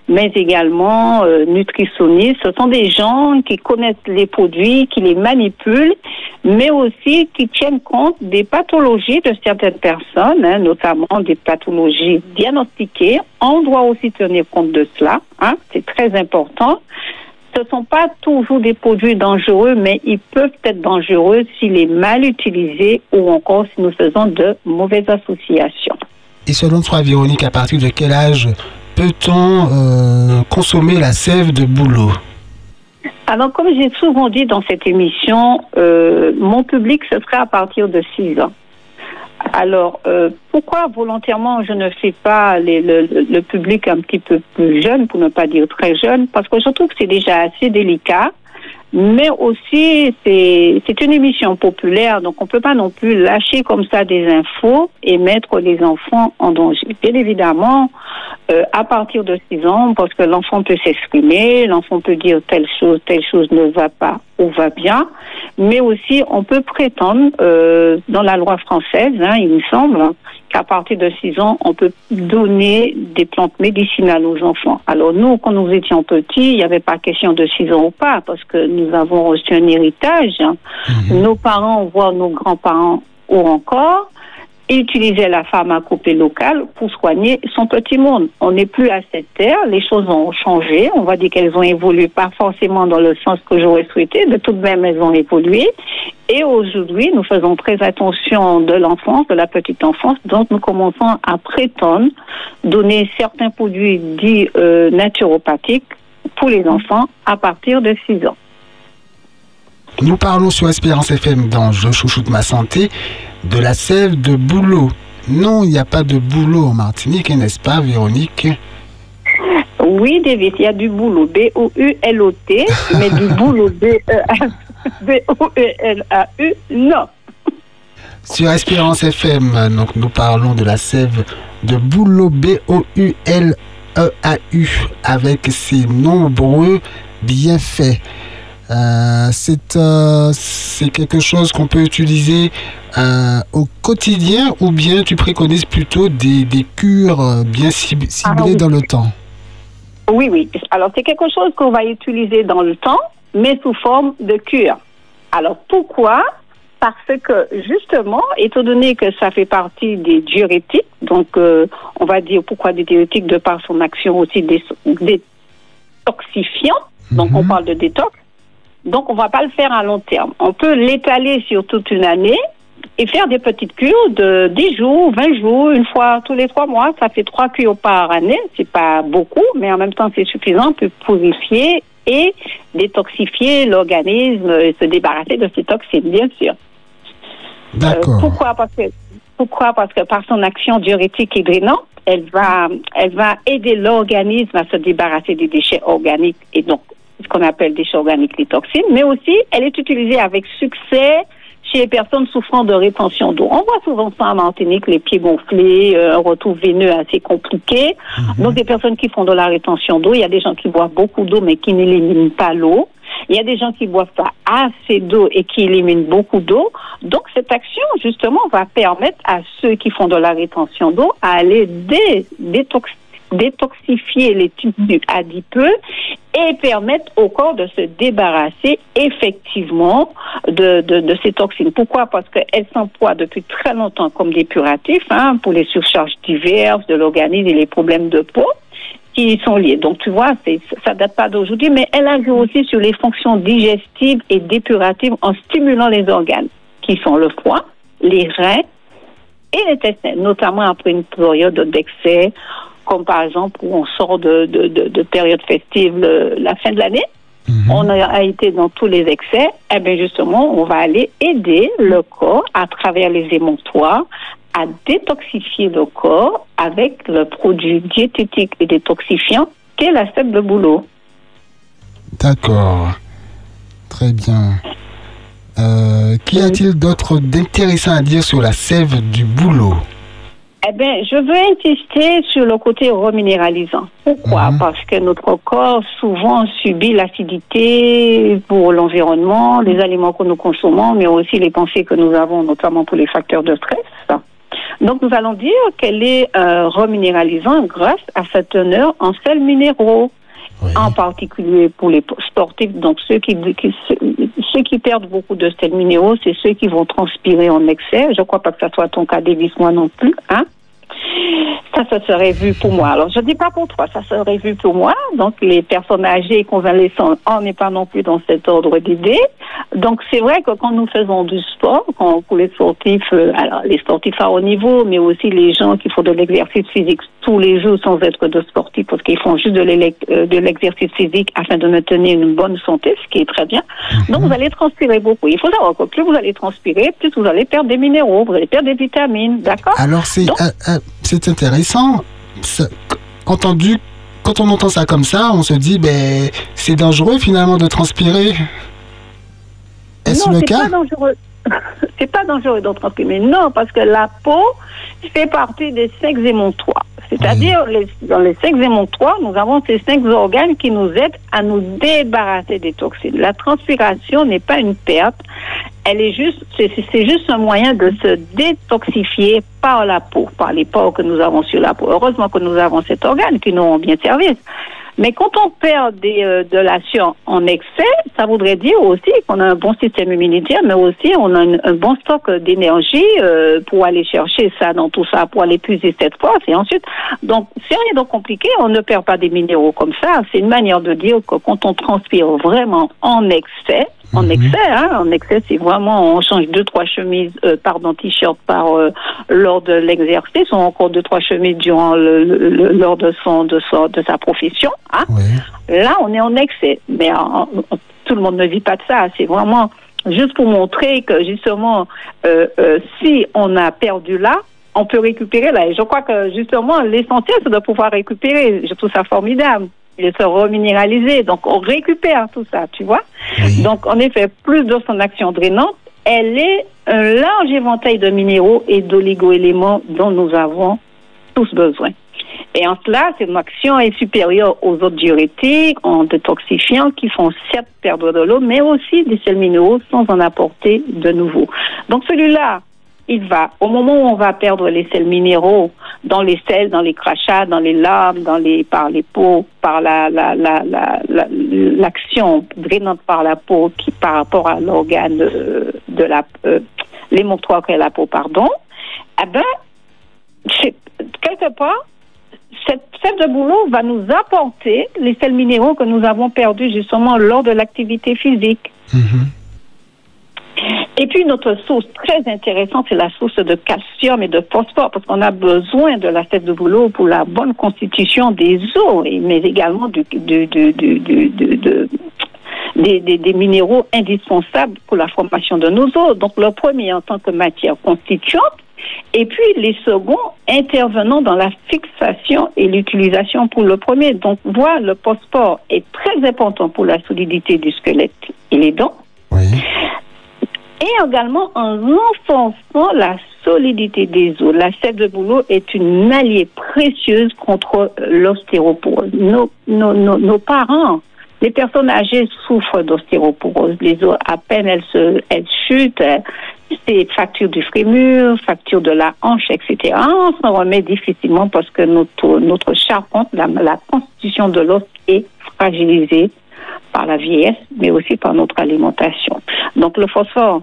mais également euh, nutritionnistes. Ce sont des gens qui connaissent les produits, qui les manipulent, mais aussi qui tiennent compte des pathologies de certaines personnes, hein, notamment des pathologies diagnostiquées. On doit aussi tenir compte de cela. Hein, C'est très important ce ne sont pas toujours des produits dangereux, mais ils peuvent être dangereux s'il est mal utilisé ou encore si nous faisons de mauvaises associations. Et selon toi, Véronique, à partir de quel âge peut-on euh, consommer la sève de bouleau? Alors, comme j'ai souvent dit dans cette émission, euh, mon public, ce sera à partir de 6 ans. Alors, euh, pourquoi volontairement je ne fais pas le, public un petit peu plus jeune, pour ne pas dire très jeune? Parce que je trouve que c'est déjà assez délicat. Mais aussi, c'est une émission populaire, donc on ne peut pas non plus lâcher comme ça des infos et mettre les enfants en danger. Bien évidemment, euh, à partir de 6 ans, parce que l'enfant peut s'exprimer, l'enfant peut dire telle chose, telle chose ne va pas ou va bien, mais aussi on peut prétendre, euh, dans la loi française, hein, il me semble, qu'à partir de 6 ans, on peut donner des plantes médicinales aux enfants. Alors nous, quand nous étions petits, il n'y avait pas question de 6 ans ou pas, parce que nous avons reçu un héritage. Mhm. Nos parents, voire nos grands-parents, ou encore, utiliser la pharmacopée locale pour soigner son petit monde. On n'est plus à cette terre, les choses ont changé, on va dire qu'elles ont évolué pas forcément dans le sens que j'aurais souhaité, de tout de même elles ont évolué. Et aujourd'hui, nous faisons très attention de l'enfance, de la petite enfance, donc nous commençons à prétendre donner certains produits dits euh, naturopathiques pour les enfants à partir de 6 ans. Nous parlons sur Espérance FM dans Je chouchoute ma santé de la sève de bouleau. Non, il n'y a pas de bouleau en Martinique, n'est-ce pas, Véronique? Oui, David, il y a du boulot, B-O-U-L-O-T, mais du boulot, B-O-U-L-A-U, non. Sur Espérance FM, donc, nous parlons de la sève de bouleau, B-O-U-L-E-A-U, avec ses nombreux bienfaits. Euh, euh, c'est quelque chose qu'on peut utiliser euh, au quotidien ou bien tu préconises plutôt des, des cures bien ciblées ah dans le temps? Oui, oui. Alors c'est quelque chose qu'on va utiliser dans le temps, mais sous forme de cure. Alors pourquoi? Parce que justement, étant donné que ça fait partie des diurétiques, donc on va dire pourquoi des diurétiques? De par son action aussi des détoxifiant, donc on mhm. parle de détox, donc, on ne va pas le faire à long terme. On peut l'étaler sur toute une année et faire des petites cures de 10 jours, 20 jours, une fois tous les trois mois. Ça fait trois cures par année. C'est pas beaucoup, mais en même temps, c'est suffisant pour purifier et détoxifier l'organisme, et se débarrasser de ces toxines, bien sûr. D'accord. Euh, pourquoi Parce que pourquoi Parce que par son action diurétique et drainante, elle va, elle va aider l'organisme à se débarrasser des déchets organiques et donc ce qu'on appelle déchets organiques, les toxines, mais aussi elle est utilisée avec succès chez les personnes souffrant de rétention d'eau. On voit souvent ça en Martinique, les pieds gonflés, euh, un retour veineux assez compliqué. Mhm. Donc des personnes qui font de la rétention d'eau, il y a des gens qui boivent beaucoup d'eau mais qui n'éliminent pas l'eau. Il y a des gens qui boivent pas assez d'eau et qui éliminent beaucoup d'eau. Donc cette action, justement, va permettre à ceux qui font de la rétention d'eau à aller dé détoxifier détoxifier les tissus adipeux et permettre au corps de se débarrasser effectivement de, de, ces toxines. Pourquoi? Parce qu'elles s'emploient depuis très longtemps comme des puratifs hein, pour les surcharges diverses de l'organisme et les problèmes de peau qui sont liés. Donc, tu vois, ça date pas d'aujourd'hui, mais elle agit aussi sur les fonctions digestives et dépuratives en stimulant les organes, qui sont le foie, les reins et les intestins, notamment après une période d'excès comme par exemple où on sort de, de, de, période festive la fin de l'année. mhm. on a été dans tous les excès, eh bien justement, on va aller aider le corps à travers les émonctoires à détoxifier le corps avec le produit diététique et détoxifiant qu'est la sève de boulot. D'accord. Très bien. Euh, qu'y a-t-il d'autre d'intéressant à dire sur la sève du boulot? Eh bien, je veux insister sur le côté reminéralisant. Pourquoi? Mhm. Parce que notre corps souvent subit l'acidité pour l'environnement, les aliments que nous consommons, mais aussi les pensées que nous avons, notamment pour les facteurs de stress. Donc, nous allons dire qu'elle est euh, reminéralisante grâce à sa teneur en sels minéraux. En particulier pour les sportifs, donc ceux qui, ceux qui perdent beaucoup de sels minéraux, c'est ceux qui vont transpirer en excès. Je ne crois pas que ce soit ton cas, Davis, moi non plus. Hein? Ça, ça serait vu pour moi. Alors, je ne dis pas pour toi, ça serait vu pour moi. Donc, les personnes âgées et convalescentes, on n'est pas non plus dans cet ordre d'idées. Donc, c'est vrai que quand nous faisons du sport, quand, pour les sportifs, euh, alors les sportifs à haut niveau, mais aussi les gens qui font de l'exercice physique tous les jours sans être de sportifs, parce qu'ils font juste de euh, l'exercice physique afin de maintenir une bonne santé, ce qui est très bien. Mhm. Donc, vous allez transpirer beaucoup. Il faut savoir que plus vous allez transpirer, plus vous allez perdre des minéraux, vous allez perdre des vitamines, d'accord? Alors, c'est c'est intéressant. Entendu, quand on entend ça comme ça, on se dit, ben, c'est dangereux finalement de transpirer. Est-ce le cas? C'est pas dangereux de transpirer. Non, parce que la peau fait partie des cinq émonctoires. C'est-à-dire, dans les cinq émonctoires, nous avons ces cinq organes qui nous aident à nous débarrasser des toxines. La transpiration n'est pas une perte, elle est juste, c'est juste un moyen de se détoxifier par la peau, par les pores que nous avons sur la peau. Heureusement que nous avons cet organe qui nous rend bien service. Mais quand on perd des, euh, de l'action en excès, ça voudrait dire aussi qu'on a un bon système immunitaire, mais aussi on a un, bon stock d'énergie euh, pour aller chercher ça dans tout ça, pour aller puiser cette force. Et ensuite, donc, c'est rien de compliqué, on ne perd pas des minéraux comme ça. C'est une manière de dire que quand on transpire vraiment en excès, en mhm. excès. Hein. En excès, c'est vraiment on change deux trois chemises, euh, pardon, t-shirt par euh, lors de l'exercice, ou encore deux trois chemises durant le, lors de son de son de sa profession. Hein. Là, on est en excès, mais tout le monde ne vit pas de ça. C'est vraiment juste pour montrer que justement, euh, euh, si on a perdu là, on peut récupérer là. Et je crois que justement, l'essentiel, c'est de pouvoir récupérer. Je trouve ça formidable il se reminéraliser. Donc, on récupère tout ça, tu vois. Donc, en effet, plus de son action drainante, elle est un large éventail de minéraux et d'oligo-éléments dont nous avons tous besoin. Et en cela, cette action est supérieure aux autres diurétiques, en détoxifiants, qui font certes perdre de l'eau, mais aussi des sels minéraux sans en apporter de nouveaux. Donc celui-là, il va, au moment où on va perdre les sels minéraux dans les sels, dans les crachats, dans les larmes, dans les, par les peaux, par la, la, la, l'action drainante par la peau qui, par rapport à l'organe de, la, euh, l'émonctoire qu'est la peau, pardon, eh ben, quelque part, cette sève de boulot va nous apporter les sels minéraux que nous avons perdus justement lors de l'activité physique. Mm-hmm. Et puis, notre source très intéressante, c'est la source de calcium et de phosphore, parce qu'on a besoin de la sève de boulot pour la bonne constitution des os, mais également des, minéraux indispensables pour la formation de nos os. Donc, le premier en tant que matière constituante, et puis les seconds intervenant dans la fixation et l'utilisation pour le premier. Donc, voilà, le phosphore est très important pour la solidité du squelette et les dents. Oui et également en renforçant la solidité des os. La sève de boulot est une alliée précieuse contre l'ostéoporose. Nos, nos, nos, parents, les personnes âgées souffrent d'ostéoporose. Les os, à peine elles, se, elles chutent, c'est fracture du fémur, fracture de la hanche, etc. On s'en remet difficilement parce que notre, notre charpente, la constitution de l'os est fragilisée par la vieillesse, mais aussi par notre alimentation. Donc le phosphore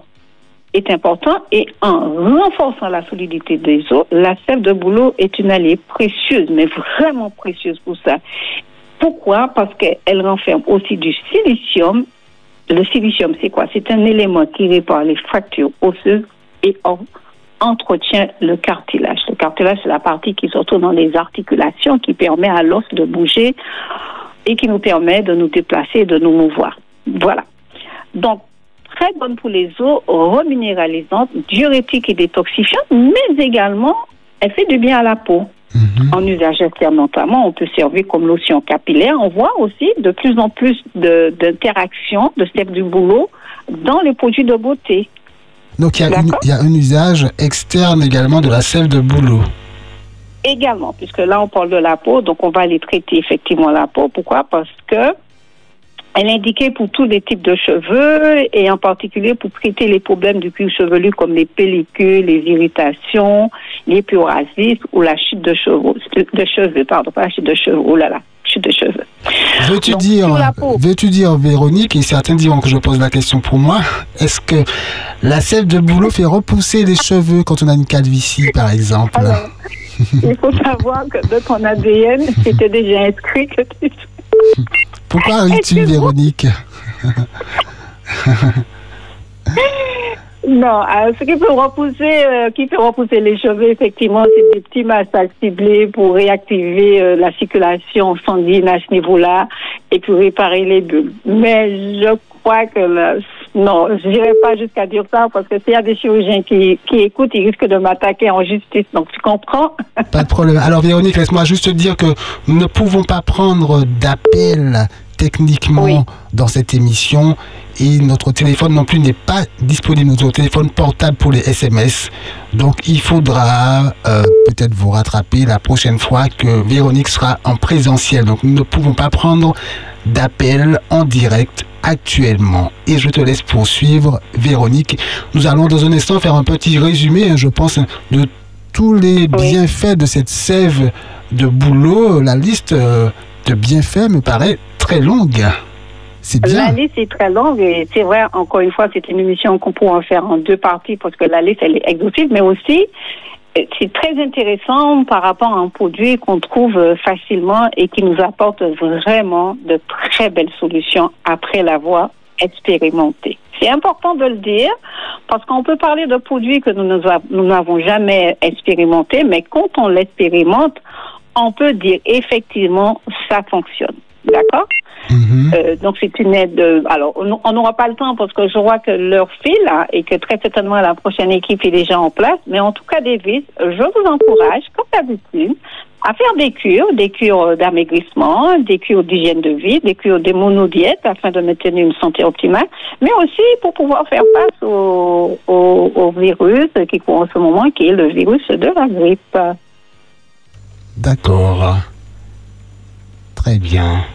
est important et en renforçant la solidité des os, la sève de boulot est une alliée précieuse, mais vraiment précieuse pour ça. Pourquoi? Parce qu'elle renferme aussi du silicium. Le silicium, c'est quoi? C'est un élément qui répare les fractures osseuses et entretient le cartilage. Le cartilage, c'est la partie qui se trouve dans les articulations qui permet à l'os de bouger et qui nous permet de nous déplacer et de nous mouvoir. Voilà. Donc, très bonne pour les os, reminéralisante, diurétique et détoxifiante, mais également, elle fait du bien à la peau. Mhm. En usage externe notamment, on peut servir comme lotion capillaire. On voit aussi de plus en plus de- d'interactions de, sève du boulot dans les produits de beauté. Donc il y, a une- D'accord. il y a un usage externe également de la sève de bouleau. Également, puisque là on parle de la peau, donc on va aller traiter effectivement la peau. Pourquoi? Parce que elle est indiquée pour tous les types de cheveux et en particulier pour traiter les problèmes du cuir chevelu comme les pellicules, les irritations, les psoriasis ou la chute de cheveux, de cheveux, pardon, pas la chute de cheveux, oh là là, chute de cheveux. Veux-tu dire, veux-tu dire, Véronique, et certains diront que je pose la question pour moi, est-ce que la sève de bouleau fait repousser les cheveux quand on a une calvitie, par exemple? Alors, il faut savoir que de ton ADN, c'était déjà inscrit que tu Pourquoi Excuse-moi. Véronique? Non, euh, ce qui peut repousser, euh, qui fait repousser les cheveux, effectivement, c'est des petits massages ciblés pour réactiver euh, la circulation sanguine à ce niveau-là et pour réparer les bulles. Mais je crois que non, je n'irai pas jusqu'à dire ça parce que s'il y a des chirurgiens qui, qui écoutent, ils risquent de m'attaquer en justice. Donc, tu comprends? Pas de problème. Alors, Véronique, laisse-moi juste te dire que nous ne pouvons pas prendre d'appel techniquement Oui. dans cette émission et notre téléphone non plus n'est pas disponible, notre téléphone portable pour les SMS. Donc, il faudra euh, peut-être vous rattraper la prochaine fois que Véronique sera en présentiel. Donc, nous ne pouvons pas prendre d'appel en direct actuellement. Et je te laisse poursuivre, Véronique. Nous allons dans un instant faire un petit résumé, hein, je pense, de tous les bienfaits de cette sève de boulot. La liste euh, de bienfaits me paraît très longue. C'est bien. La liste est très longue et c'est vrai, encore une fois, c'est une émission qu'on pourra faire en deux parties parce que la liste, elle est exhaustive, mais aussi, c'est très intéressant par rapport à un produit qu'on trouve euh, facilement et qui nous apporte vraiment de très belles solutions après l'avoir expérimenté. C'est important de le dire parce qu'on peut parler de produits que nous n'avons jamais expérimentés, mais quand on l'expérimente, on peut dire effectivement ça fonctionne. D'accord Mhm. euh, donc c'est une aide. euh, alors on on n'aura pas le temps parce que je vois que l'heure file hein, et que très certainement la prochaine équipe est déjà en place. Mais en tout cas, Davis, je vous encourage, comme d'habitude, à faire des cures, des cures d'amaigrissement, des cures d'hygiène de vie, des cures de monodiète afin de maintenir une santé optimale, mais aussi pour pouvoir faire face au, au, au virus qui court en ce moment, qui est le virus de la grippe. D'accord. Très bien.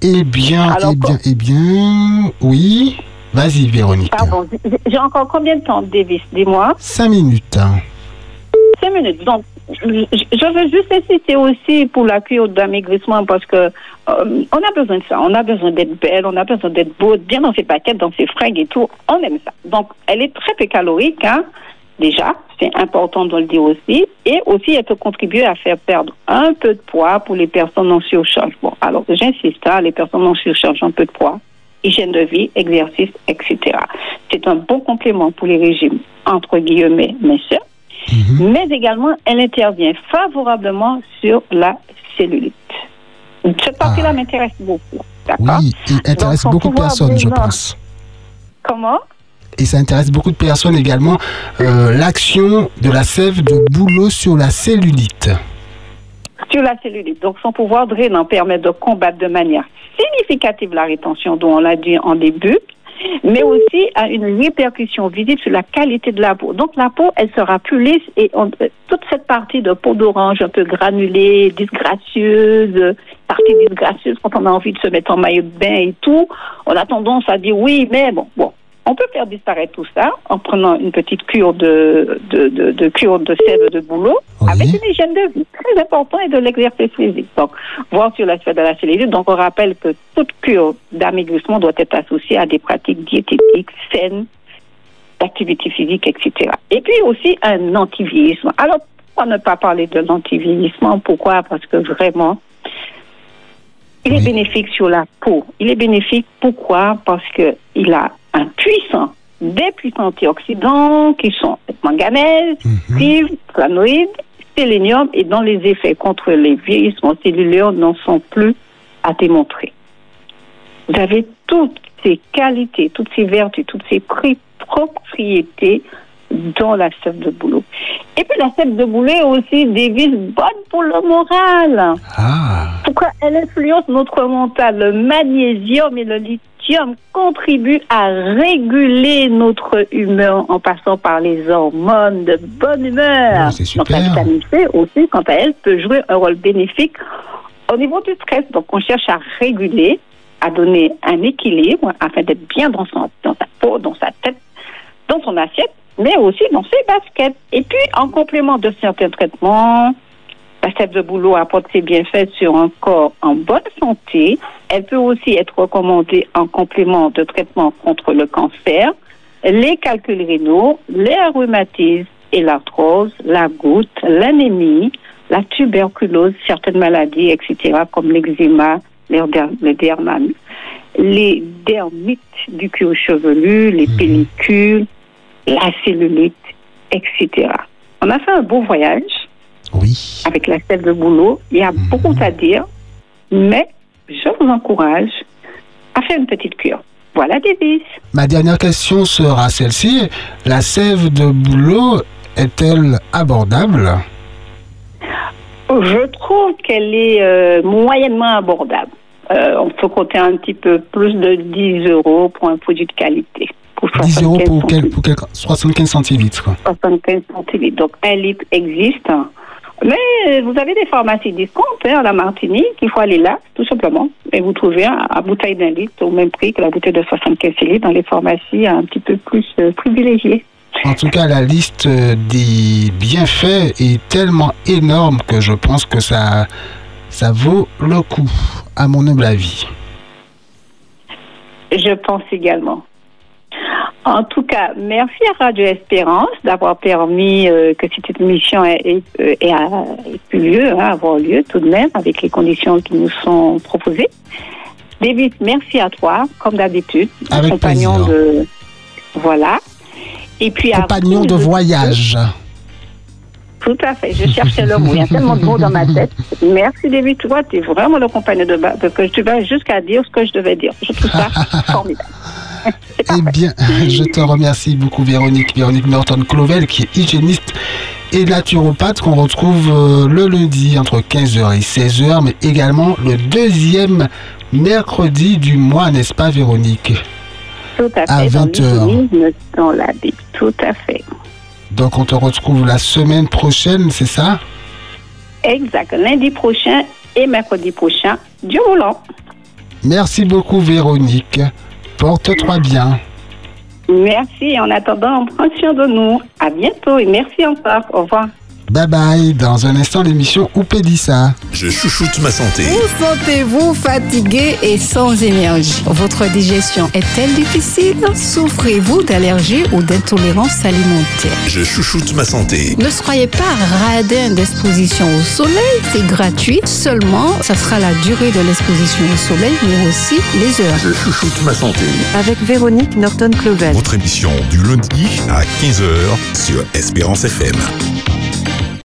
Eh bien, Alors, eh bien, eh bien, oui. Vas-y, Véronique. Pardon, j'ai- encore combien de temps, Davis? Dis-moi. Cinq minutes. Cinq minutes. Donc, je veux juste insister aussi pour la cure d'amaigrissement parce que euh, on a besoin de ça. On a besoin d'être belle, on a besoin d'être beau, bien dans ses paquettes, dans ses fringues et tout. On aime ça. Donc, elle est très peu calorique, hein, déjà. C'est important de le dire aussi. Et aussi, elle peut contribuer à faire perdre un peu de poids pour les personnes en surcharge. Bon, alors, j'insiste, hein, les personnes en surcharge, un peu de poids, hygiène de vie, exercice, etc. C'est un bon complément pour les régimes, entre guillemets, minceurs Mhm. mais également elle intervient favorablement sur la cellulite. Cette partie-là Ah. m'intéresse beaucoup. D'accord? Oui, il intéresse Donc, beaucoup de personnes, je pense. Comment? Et ça intéresse beaucoup de personnes également, euh, l'action de la sève de bouleau sur la cellulite. Sur la cellulite. Donc, son pouvoir drainant permet de combattre de manière significative la rétention, dont on l'a dit en début, mais aussi a une répercussion visible sur la qualité de la peau. Donc, la peau, elle sera plus lisse et on- euh, toute cette partie de peau d'orange un peu granulée, disgracieuse, partie disgracieuse quand on a envie de se mettre en maillot de bain et tout, on a tendance à dire oui, mais bon, bon. On peut faire disparaître tout ça en prenant une petite cure de, de, de, de cure de sève de boulot Oui. avec une hygiène de vie très important et de l'exercice physique. Donc, voir sur l'aspect de la cellulite. Donc, on rappelle que toute cure d'amaigrissement doit être associée à des pratiques diététiques saines, d'activité physique, etc. Et puis aussi un anti-vieillissement. Alors, pourquoi ne pas parler de l'anti-vieillissement Pourquoi? Parce que vraiment, il est Oui. bénéfique sur la peau. Il est bénéfique pourquoi? Parce que il a un puissant, des puissants antioxydants qui sont manganèse, cuivre, flavonoïdes, sélénium et dont les effets contre les vieillissements cellulaires n'en sont plus à démontrer. Vous avez toutes ces qualités, toutes ces vertus, toutes ces propriétés dans la sève de boulot. Et puis la sève de boulot est aussi des vis bonnes pour le moral. Ah. Pourquoi elle influence notre mental? Le magnésium et le lithium contribuent à réguler notre humeur en passant par les hormones de bonne humeur. Super. Donc la vitamine C aussi, quant à elle, peut jouer un rôle bénéfique au niveau du stress. Donc on cherche à réguler, à donner un équilibre afin d'être bien dans, son, dans sa peau, dans sa tête, dans son assiette, mais aussi dans ses baskets. Et puis, en complément de certains traitements, la sève de boulot apporte ses bienfaits sur un corps en bonne santé. Elle peut aussi être recommandée en complément de traitements contre le cancer, les calculs rénaux, les rhumatismes et l'arthrose, la goutte, l'anémie, la tuberculose, certaines maladies, etc., comme l'eczéma, les dermames, les dermites du cuir chevelu, les pellicules, la cellulite, etc. On a fait un beau voyage Oui. avec la sève de boulot. Il y a beaucoup à dire, mais je vous encourage à faire une petite cure. Voilà des vis. Ma dernière question sera celle-ci. La sève de boulot est-elle abordable? Je trouve qu'elle est euh, moyennement abordable. Euh, on peut compter un petit peu plus de 10 euros pour un produit de qualité. Pour 10 euros pour, 75 quel, pour quel- 75 centilitres. quoi. 75 centilitres. Donc, un litre existe. Mais vous avez des pharmacies discount hein, à la Martinique. Il faut aller là, tout simplement. Et vous trouvez un, un bouteille d'un litre au même prix que la bouteille de 75 litres dans les pharmacies un petit peu plus euh, privilégiées. En tout cas, la liste euh, des bienfaits est tellement énorme que je pense que ça, ça vaut le coup, à mon humble avis. Je pense également. En tout cas, merci à Radio Espérance d'avoir permis euh, que cette émission ait, ait, euh, ait, ait pu lieu, hein, avoir lieu tout de même avec les conditions qui nous sont proposées. David, merci à toi, comme d'habitude, compagnon plaisir. de voilà. Et puis à Compagnon de voyage. Tout à fait. Je cherchais le mot. Il y a tellement de mots dans ma tête. Merci, David. Toi, tu es vraiment le compagnon de. Parce que tu vas jusqu'à dire ce que je devais dire. Je trouve ça formidable. Eh bien, je te remercie beaucoup, Véronique. Véronique Norton-Clovel, qui est hygiéniste et naturopathe, qu'on retrouve euh, le lundi entre 15h et 16h, mais également le deuxième mercredi du mois, n'est-ce pas, Véronique? Tout à fait. à dans 20 heures. l'hygiénisme, Dans la Bible. Tout à fait. Donc, on te retrouve la semaine prochaine, c'est ça? Exact. Lundi prochain et mercredi prochain. Dieu voulant. Merci beaucoup, Véronique. Porte-toi bien. Merci. En attendant, prends soin de nous. À bientôt et merci encore. Au revoir. Bye bye. Dans un instant, l'émission Oupédissa. Je chouchoute ma santé. Vous sentez-vous fatigué et sans énergie? Votre digestion est-elle difficile? Souffrez-vous d'allergies ou d'intolérance alimentaire? Je chouchoute ma santé. Ne soyez pas radin d'exposition au soleil, c'est gratuit. Seulement, ça sera la durée de l'exposition au soleil, mais aussi les heures. Je chouchoute ma santé. avec Véronique Norton-Clovel. Votre émission du lundi à 15h sur Espérance FM.